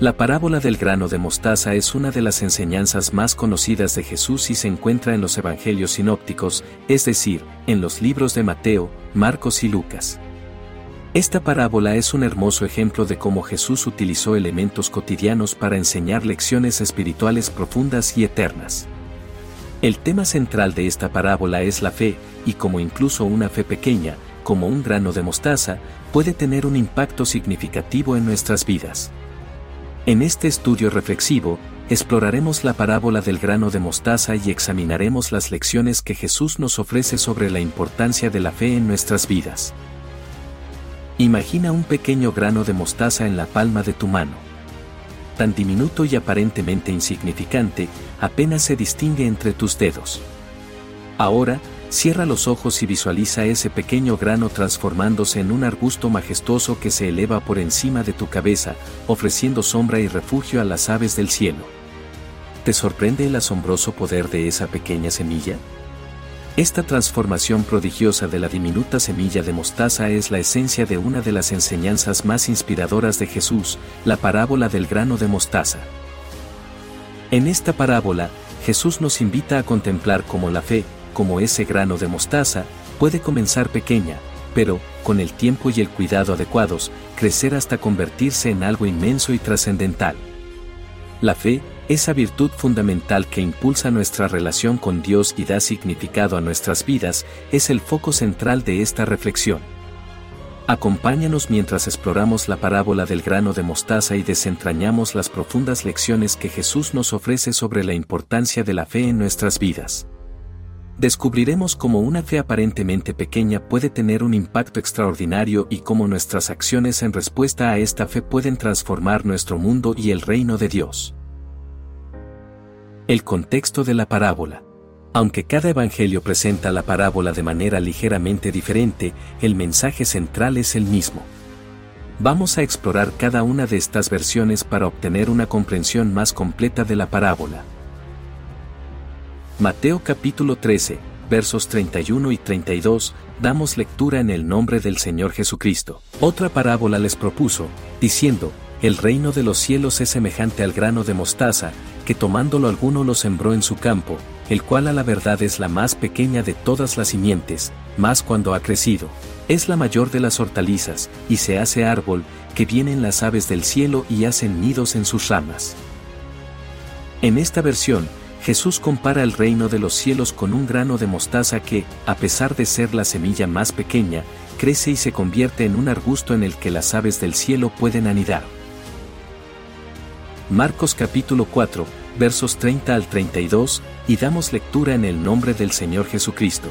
La parábola del grano de mostaza es una de las enseñanzas más conocidas de Jesús y se encuentra en los evangelios sinópticos, es decir, en los libros de Mateo, Marcos y Lucas. Esta parábola es un hermoso ejemplo de cómo Jesús utilizó elementos cotidianos para enseñar lecciones espirituales profundas y eternas. El tema central de esta parábola es la fe, y como incluso una fe pequeña, como un grano de mostaza, puede tener un impacto significativo en nuestras vidas. En este estudio reflexivo, exploraremos la parábola del grano de mostaza y examinaremos las lecciones que Jesús nos ofrece sobre la importancia de la fe en nuestras vidas. Imagina un pequeño grano de mostaza en la palma de tu mano. Tan diminuto y aparentemente insignificante, apenas se distingue entre tus dedos. Ahora, Cierra los ojos y visualiza ese pequeño grano transformándose en un arbusto majestuoso que se eleva por encima de tu cabeza, ofreciendo sombra y refugio a las aves del cielo. ¿Te sorprende el asombroso poder de esa pequeña semilla? Esta transformación prodigiosa de la diminuta semilla de mostaza es la esencia de una de las enseñanzas más inspiradoras de Jesús, la parábola del grano de mostaza. En esta parábola, Jesús nos invita a contemplar cómo la fe, como ese grano de mostaza, puede comenzar pequeña, pero, con el tiempo y el cuidado adecuados, crecer hasta convertirse en algo inmenso y trascendental. La fe, esa virtud fundamental que impulsa nuestra relación con Dios y da significado a nuestras vidas, es el foco central de esta reflexión. Acompáñanos mientras exploramos la parábola del grano de mostaza y desentrañamos las profundas lecciones que Jesús nos ofrece sobre la importancia de la fe en nuestras vidas descubriremos cómo una fe aparentemente pequeña puede tener un impacto extraordinario y cómo nuestras acciones en respuesta a esta fe pueden transformar nuestro mundo y el reino de Dios. El contexto de la parábola. Aunque cada evangelio presenta la parábola de manera ligeramente diferente, el mensaje central es el mismo. Vamos a explorar cada una de estas versiones para obtener una comprensión más completa de la parábola. Mateo capítulo 13, versos 31 y 32, damos lectura en el nombre del Señor Jesucristo. Otra parábola les propuso, diciendo, el reino de los cielos es semejante al grano de mostaza, que tomándolo alguno lo sembró en su campo, el cual a la verdad es la más pequeña de todas las simientes, más cuando ha crecido. Es la mayor de las hortalizas, y se hace árbol, que vienen las aves del cielo y hacen nidos en sus ramas. En esta versión, Jesús compara el reino de los cielos con un grano de mostaza que, a pesar de ser la semilla más pequeña, crece y se convierte en un arbusto en el que las aves del cielo pueden anidar. Marcos capítulo 4, versos 30 al 32, y damos lectura en el nombre del Señor Jesucristo.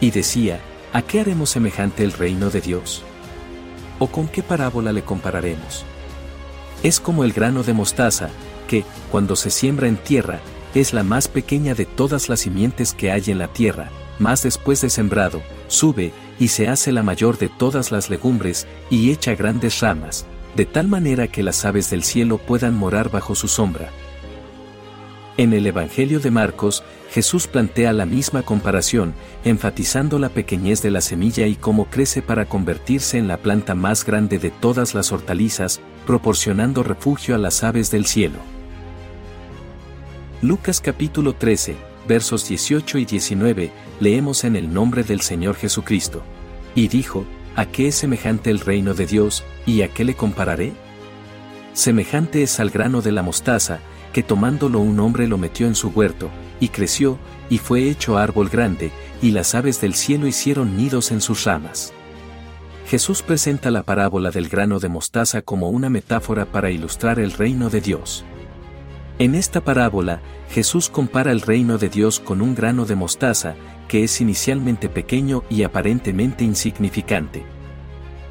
Y decía, ¿a qué haremos semejante el reino de Dios? ¿O con qué parábola le compararemos? Es como el grano de mostaza, que, cuando se siembra en tierra, es la más pequeña de todas las simientes que hay en la tierra, más después de sembrado, sube, y se hace la mayor de todas las legumbres, y echa grandes ramas, de tal manera que las aves del cielo puedan morar bajo su sombra. En el Evangelio de Marcos, Jesús plantea la misma comparación, enfatizando la pequeñez de la semilla y cómo crece para convertirse en la planta más grande de todas las hortalizas, proporcionando refugio a las aves del cielo. Lucas capítulo 13, versos 18 y 19, leemos en el nombre del Señor Jesucristo. Y dijo, ¿a qué es semejante el reino de Dios, y a qué le compararé? Semejante es al grano de la mostaza, que tomándolo un hombre lo metió en su huerto, y creció, y fue hecho árbol grande, y las aves del cielo hicieron nidos en sus ramas. Jesús presenta la parábola del grano de mostaza como una metáfora para ilustrar el reino de Dios. En esta parábola, Jesús compara el reino de Dios con un grano de mostaza, que es inicialmente pequeño y aparentemente insignificante.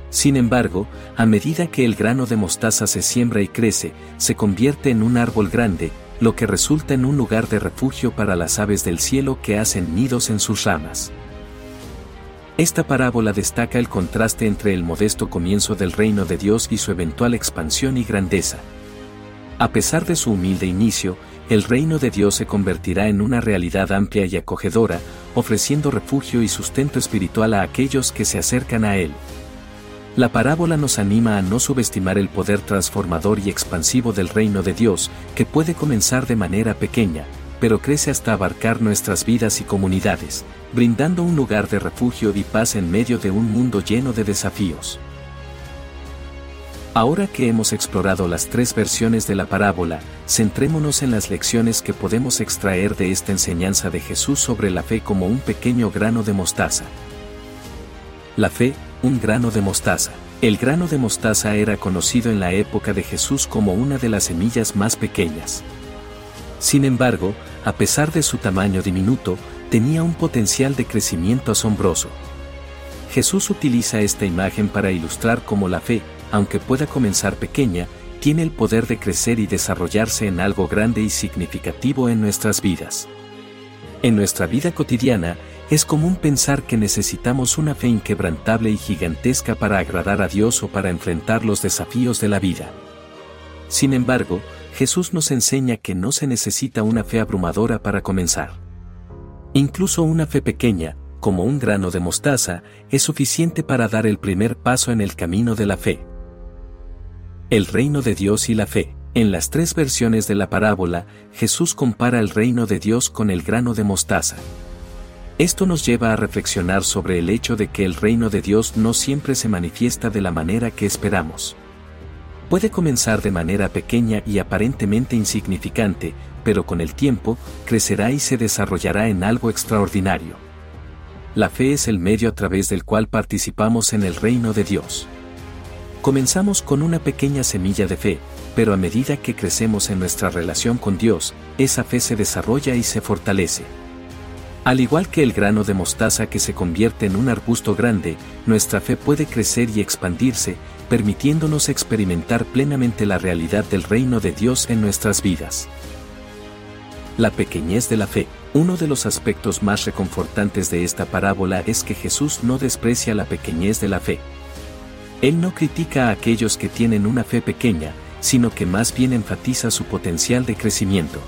Sin embargo, a medida que el grano de mostaza se siembra y crece, se convierte en un árbol grande, lo que resulta en un lugar de refugio para las aves del cielo que hacen nidos en sus ramas. Esta parábola destaca el contraste entre el modesto comienzo del reino de Dios y su eventual expansión y grandeza. A pesar de su humilde inicio, el reino de Dios se convertirá en una realidad amplia y acogedora, ofreciendo refugio y sustento espiritual a aquellos que se acercan a Él. La parábola nos anima a no subestimar el poder transformador y expansivo del reino de Dios, que puede comenzar de manera pequeña, pero crece hasta abarcar nuestras vidas y comunidades, brindando un lugar de refugio y paz en medio de un mundo lleno de desafíos. Ahora que hemos explorado las tres versiones de la parábola, centrémonos en las lecciones que podemos extraer de esta enseñanza de Jesús sobre la fe como un pequeño grano de mostaza. La fe, un grano de mostaza. El grano de mostaza era conocido en la época de Jesús como una de las semillas más pequeñas. Sin embargo, a pesar de su tamaño diminuto, tenía un potencial de crecimiento asombroso. Jesús utiliza esta imagen para ilustrar cómo la fe, aunque pueda comenzar pequeña, tiene el poder de crecer y desarrollarse en algo grande y significativo en nuestras vidas. En nuestra vida cotidiana, es común pensar que necesitamos una fe inquebrantable y gigantesca para agradar a Dios o para enfrentar los desafíos de la vida. Sin embargo, Jesús nos enseña que no se necesita una fe abrumadora para comenzar. Incluso una fe pequeña, como un grano de mostaza, es suficiente para dar el primer paso en el camino de la fe. El reino de Dios y la fe. En las tres versiones de la parábola, Jesús compara el reino de Dios con el grano de mostaza. Esto nos lleva a reflexionar sobre el hecho de que el reino de Dios no siempre se manifiesta de la manera que esperamos. Puede comenzar de manera pequeña y aparentemente insignificante, pero con el tiempo, crecerá y se desarrollará en algo extraordinario. La fe es el medio a través del cual participamos en el reino de Dios. Comenzamos con una pequeña semilla de fe, pero a medida que crecemos en nuestra relación con Dios, esa fe se desarrolla y se fortalece. Al igual que el grano de mostaza que se convierte en un arbusto grande, nuestra fe puede crecer y expandirse, permitiéndonos experimentar plenamente la realidad del reino de Dios en nuestras vidas. La pequeñez de la fe. Uno de los aspectos más reconfortantes de esta parábola es que Jesús no desprecia la pequeñez de la fe. Él no critica a aquellos que tienen una fe pequeña, sino que más bien enfatiza su potencial de crecimiento.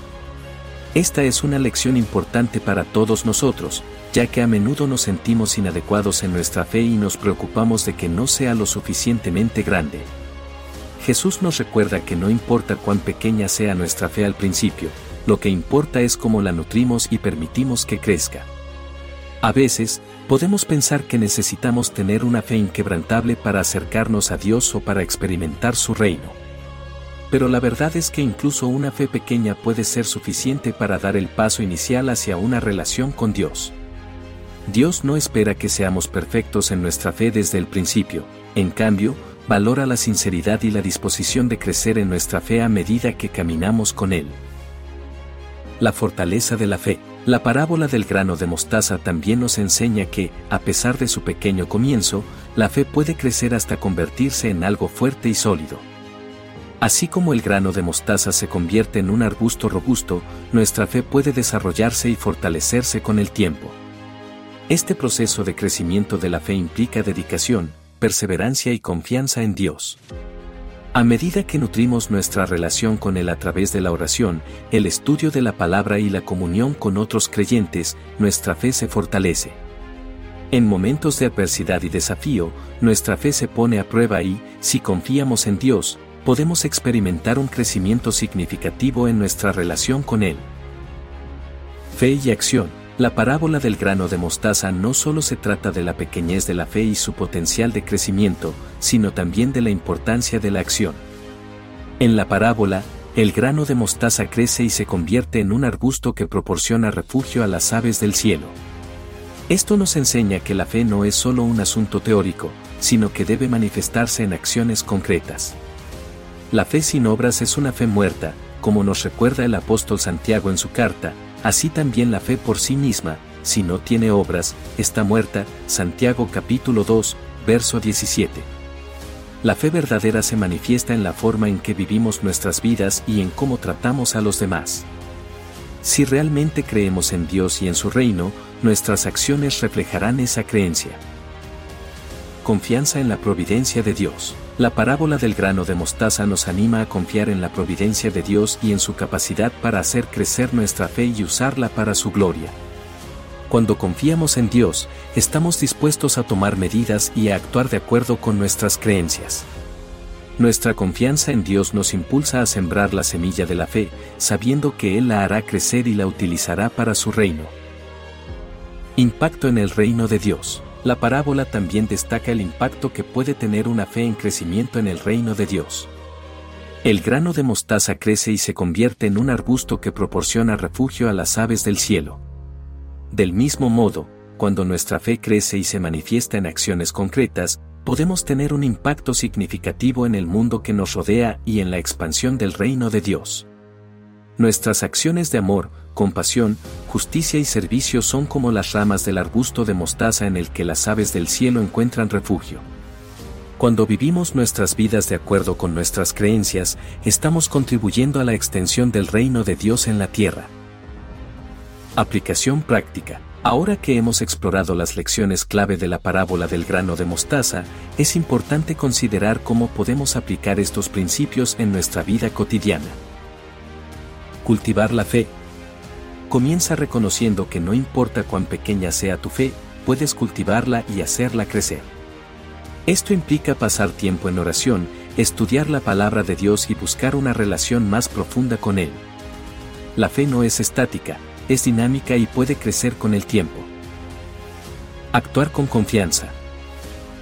Esta es una lección importante para todos nosotros, ya que a menudo nos sentimos inadecuados en nuestra fe y nos preocupamos de que no sea lo suficientemente grande. Jesús nos recuerda que no importa cuán pequeña sea nuestra fe al principio, lo que importa es cómo la nutrimos y permitimos que crezca. A veces, podemos pensar que necesitamos tener una fe inquebrantable para acercarnos a Dios o para experimentar su reino pero la verdad es que incluso una fe pequeña puede ser suficiente para dar el paso inicial hacia una relación con Dios. Dios no espera que seamos perfectos en nuestra fe desde el principio, en cambio, valora la sinceridad y la disposición de crecer en nuestra fe a medida que caminamos con Él. La fortaleza de la fe. La parábola del grano de mostaza también nos enseña que, a pesar de su pequeño comienzo, la fe puede crecer hasta convertirse en algo fuerte y sólido. Así como el grano de mostaza se convierte en un arbusto robusto, nuestra fe puede desarrollarse y fortalecerse con el tiempo. Este proceso de crecimiento de la fe implica dedicación, perseverancia y confianza en Dios. A medida que nutrimos nuestra relación con Él a través de la oración, el estudio de la palabra y la comunión con otros creyentes, nuestra fe se fortalece. En momentos de adversidad y desafío, nuestra fe se pone a prueba y, si confiamos en Dios, podemos experimentar un crecimiento significativo en nuestra relación con Él. Fe y acción. La parábola del grano de mostaza no solo se trata de la pequeñez de la fe y su potencial de crecimiento, sino también de la importancia de la acción. En la parábola, el grano de mostaza crece y se convierte en un arbusto que proporciona refugio a las aves del cielo. Esto nos enseña que la fe no es solo un asunto teórico, sino que debe manifestarse en acciones concretas. La fe sin obras es una fe muerta, como nos recuerda el apóstol Santiago en su carta, Así también la fe por sí misma, si no tiene obras, está muerta. Santiago capítulo 2, verso 17. La fe verdadera se manifiesta en la forma en que vivimos nuestras vidas y en cómo tratamos a los demás. Si realmente creemos en Dios y en su reino, nuestras acciones reflejarán esa creencia. Confianza en la providencia de Dios. La parábola del grano de mostaza nos anima a confiar en la providencia de Dios y en su capacidad para hacer crecer nuestra fe y usarla para su gloria. Cuando confiamos en Dios, estamos dispuestos a tomar medidas y a actuar de acuerdo con nuestras creencias. Nuestra confianza en Dios nos impulsa a sembrar la semilla de la fe, sabiendo que Él la hará crecer y la utilizará para su reino. Impacto en el reino de Dios. La parábola también destaca el impacto que puede tener una fe en crecimiento en el reino de Dios. El grano de mostaza crece y se convierte en un arbusto que proporciona refugio a las aves del cielo. Del mismo modo, cuando nuestra fe crece y se manifiesta en acciones concretas, podemos tener un impacto significativo en el mundo que nos rodea y en la expansión del reino de Dios. Nuestras acciones de amor, compasión, justicia y servicio son como las ramas del arbusto de mostaza en el que las aves del cielo encuentran refugio. Cuando vivimos nuestras vidas de acuerdo con nuestras creencias, estamos contribuyendo a la extensión del reino de Dios en la tierra. Aplicación práctica. Ahora que hemos explorado las lecciones clave de la parábola del grano de mostaza, es importante considerar cómo podemos aplicar estos principios en nuestra vida cotidiana. Cultivar la fe. Comienza reconociendo que no importa cuán pequeña sea tu fe, puedes cultivarla y hacerla crecer. Esto implica pasar tiempo en oración, estudiar la palabra de Dios y buscar una relación más profunda con Él. La fe no es estática, es dinámica y puede crecer con el tiempo. Actuar con confianza.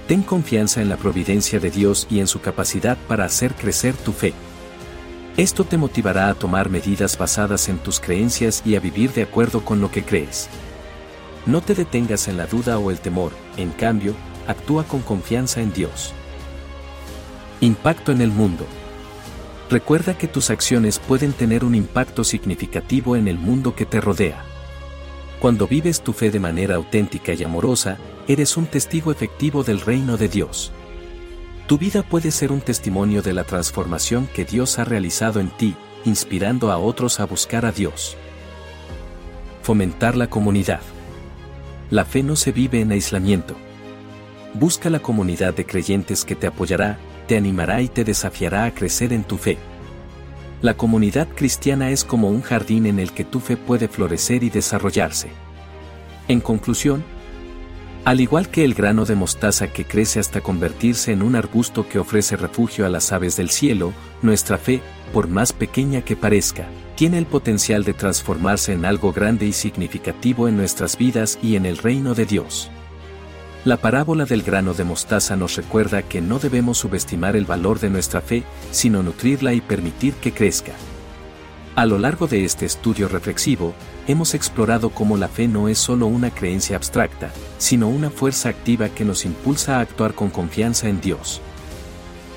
Ten confianza en la providencia de Dios y en su capacidad para hacer crecer tu fe. Esto te motivará a tomar medidas basadas en tus creencias y a vivir de acuerdo con lo que crees. No te detengas en la duda o el temor, en cambio, actúa con confianza en Dios. Impacto en el mundo. Recuerda que tus acciones pueden tener un impacto significativo en el mundo que te rodea. Cuando vives tu fe de manera auténtica y amorosa, eres un testigo efectivo del reino de Dios. Tu vida puede ser un testimonio de la transformación que Dios ha realizado en ti, inspirando a otros a buscar a Dios. Fomentar la comunidad. La fe no se vive en aislamiento. Busca la comunidad de creyentes que te apoyará, te animará y te desafiará a crecer en tu fe. La comunidad cristiana es como un jardín en el que tu fe puede florecer y desarrollarse. En conclusión, al igual que el grano de mostaza que crece hasta convertirse en un arbusto que ofrece refugio a las aves del cielo, nuestra fe, por más pequeña que parezca, tiene el potencial de transformarse en algo grande y significativo en nuestras vidas y en el reino de Dios. La parábola del grano de mostaza nos recuerda que no debemos subestimar el valor de nuestra fe, sino nutrirla y permitir que crezca. A lo largo de este estudio reflexivo, hemos explorado cómo la fe no es solo una creencia abstracta, sino una fuerza activa que nos impulsa a actuar con confianza en Dios.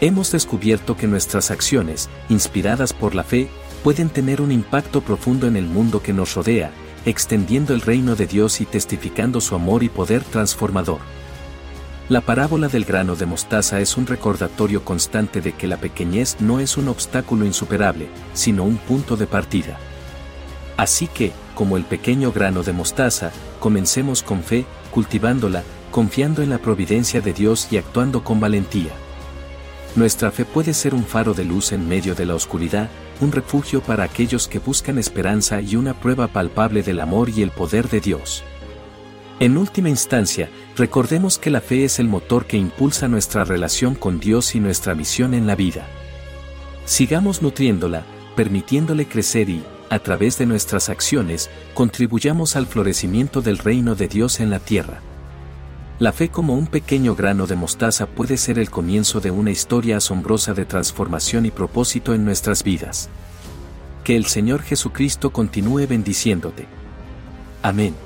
Hemos descubierto que nuestras acciones, inspiradas por la fe, pueden tener un impacto profundo en el mundo que nos rodea, extendiendo el reino de Dios y testificando su amor y poder transformador. La parábola del grano de mostaza es un recordatorio constante de que la pequeñez no es un obstáculo insuperable, sino un punto de partida. Así que, como el pequeño grano de mostaza, comencemos con fe, cultivándola, confiando en la providencia de Dios y actuando con valentía. Nuestra fe puede ser un faro de luz en medio de la oscuridad, un refugio para aquellos que buscan esperanza y una prueba palpable del amor y el poder de Dios. En última instancia, recordemos que la fe es el motor que impulsa nuestra relación con Dios y nuestra misión en la vida. Sigamos nutriéndola, permitiéndole crecer y, a través de nuestras acciones, contribuyamos al florecimiento del reino de Dios en la tierra. La fe como un pequeño grano de mostaza puede ser el comienzo de una historia asombrosa de transformación y propósito en nuestras vidas. Que el Señor Jesucristo continúe bendiciéndote. Amén.